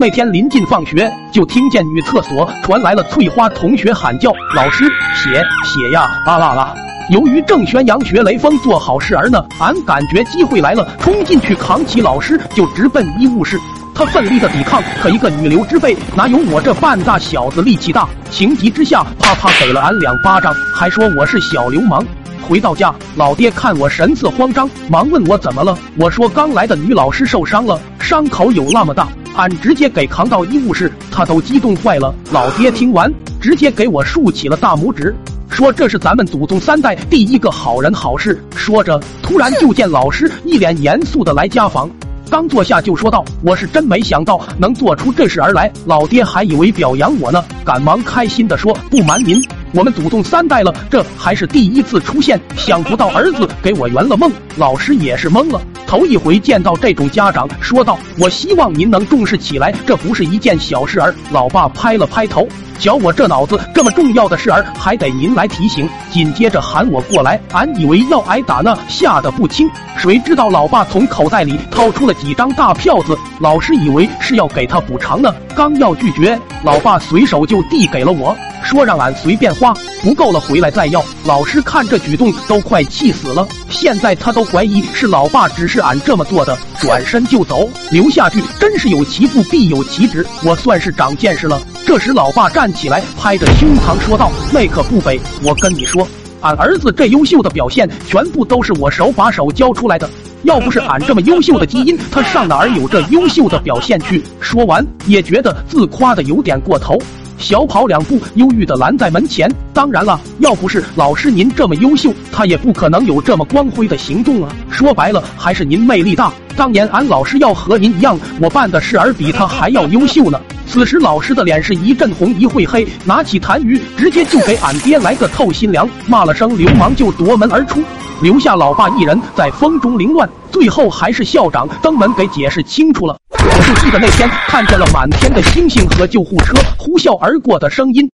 那天临近放学，就听见女厕所传来了翠花同学喊叫：“老师，写写呀！”啊啦啦。由于正宣扬学雷锋做好事儿呢，俺感觉机会来了，冲进去扛起老师就直奔医务室。他奋力的抵抗，可一个女流之辈哪有我这半大小子力气大？情急之下，啪啪给了俺两巴掌，还说我是小流氓。回到家，老爹看我神色慌张，忙问我怎么了。我说刚来的女老师受伤了，伤口有那么大，俺直接给扛到医务室，他都激动坏了。老爹听完，直接给我竖起了大拇指，说这是咱们祖宗三代第一个好人好事。说着，突然就见老师一脸严肃的来家访。刚坐下就说道：“我是真没想到能做出这事儿来，老爹还以为表扬我呢，赶忙开心的说：不瞒您，我们祖宗三代了，这还是第一次出现，想不到儿子给我圆了梦。”老师也是懵了，头一回见到这种家长，说道：“我希望您能重视起来，这不是一件小事儿。”老爸拍了拍头。瞧我这脑子，这么重要的事儿还得您来提醒。紧接着喊我过来，俺以为要挨打呢，吓得不轻。谁知道老爸从口袋里掏出了几张大票子，老师以为是要给他补偿呢，刚要拒绝，老爸随手就递给了我。说让俺随便花，不够了回来再要。老师看这举动都快气死了，现在他都怀疑是老爸指示俺这么做的，转身就走，留下句“真是有其父必有其子”，我算是长见识了。这时老爸站起来，拍着胸膛说道：“那可不呗，我跟你说，俺儿子这优秀的表现，全部都是我手把手教出来的。要不是俺这么优秀的基因，他上哪儿有这优秀的表现去？”说完，也觉得自夸的有点过头。小跑两步，忧郁的拦在门前。当然了，要不是老师您这么优秀，他也不可能有这么光辉的行动啊。说白了，还是您魅力大。当年俺老师要和您一样，我办的事儿比他还要优秀呢。此时老师的脸是一阵红一会黑，拿起痰盂，直接就给俺爹来个透心凉，骂了声流氓就夺门而出，留下老爸一人在风中凌乱。最后还是校长登门给解释清楚了。我就记得那天看见了满天的星星和救护车呼啸而过的声音。